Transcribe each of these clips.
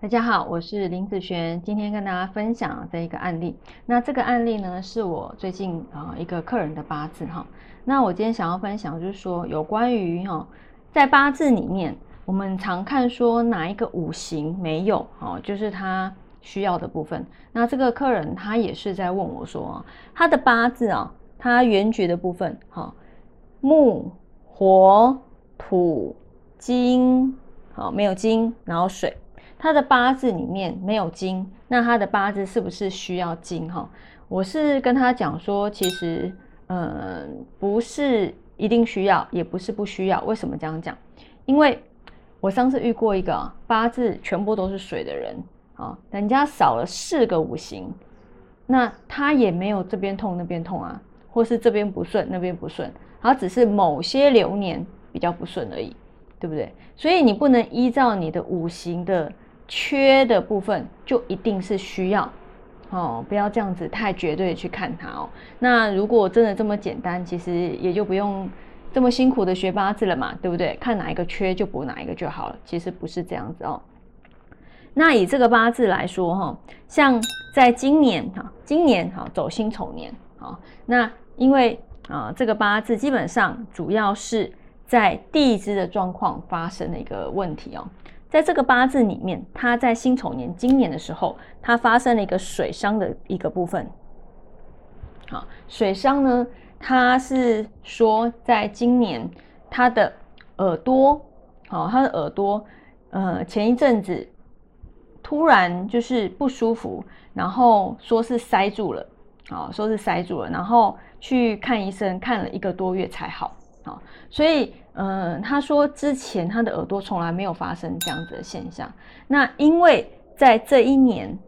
大家好，我是林子璇，今天跟大家分享这一个案例。那这个案例呢，是我最近啊一个客人的八字哈。那我今天想要分享就是说，有关于哈在八字里面，我们常看说哪一个五行没有哦，就是他需要的部分。那这个客人他也是在问我说，他的八字啊，他原局的部分哈，木、火、土、金，好没有金，然后水。他的八字里面没有金，那他的八字是不是需要金？哈，我是跟他讲说，其实，嗯，不是一定需要，也不是不需要。为什么这样讲？因为我上次遇过一个八字全部都是水的人，啊，人家少了四个五行，那他也没有这边痛那边痛啊，或是这边不顺那边不顺，他只是某些流年比较不顺而已，对不对？所以你不能依照你的五行的。缺的部分就一定是需要哦，不要这样子太绝对去看它哦。那如果真的这么简单，其实也就不用这么辛苦的学八字了嘛，对不对？看哪一个缺就补哪一个就好了。其实不是这样子哦。那以这个八字来说哈，像在今年哈，今年哈走辛丑年啊，那因为啊这个八字基本上主要是在地支的状况发生的一个问题哦。在这个八字里面，他在辛丑年今年的时候，他发生了一个水伤的一个部分。好，水伤呢，他是说在今年他的耳朵，好，他的耳朵，呃，前一阵子突然就是不舒服，然后说是塞住了，好，说是塞住了，然后去看医生，看了一个多月才好，好，所以。嗯，他说之前他的耳朵从来没有发生这样子的现象。那因为在这一年，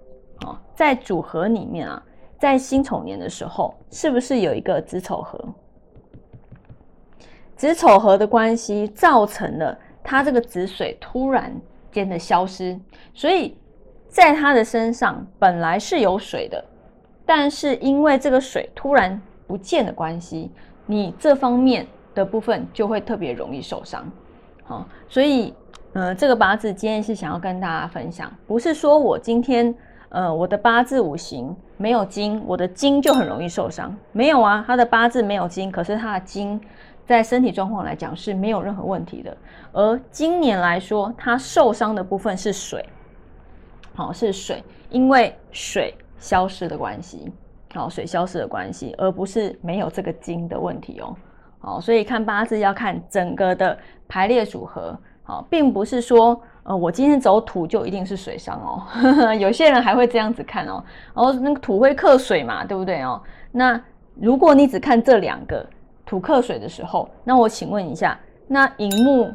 哦，在组合里面啊，在辛丑年的时候，是不是有一个子丑合？子丑合的关系造成了他这个子水突然间的消失，所以在他的身上本来是有水的，但是因为这个水突然不见的关系，你这方面。的部分就会特别容易受伤，好，所以，呃，这个八字今天是想要跟大家分享，不是说我今天，呃，我的八字五行没有金，我的金就很容易受伤，没有啊，他的八字没有金，可是他的金在身体状况来讲是没有任何问题的，而今年来说，他受伤的部分是水，好，是水，因为水消失的关系，好，水消失的关系，而不是没有这个金的问题哦。好，所以看八字要看整个的排列组合，好，并不是说，呃，我今天走土就一定是水伤哦。有些人还会这样子看哦，然后那个土会克水嘛，对不对哦？那如果你只看这两个土克水的时候，那我请问一下，那寅木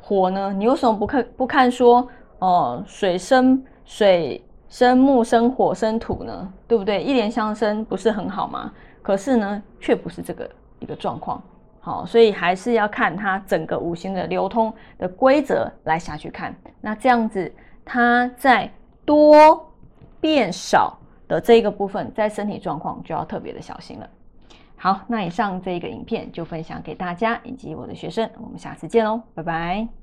火呢？你为什么不看不看说，哦，水生水生木生火生土呢？对不对？一连相生不是很好吗？可是呢，却不是这个。一个状况，好，所以还是要看它整个五行的流通的规则来下去看。那这样子，它在多变少的这个部分，在身体状况就要特别的小心了。好，那以上这一个影片就分享给大家以及我的学生，我们下次见喽，拜拜。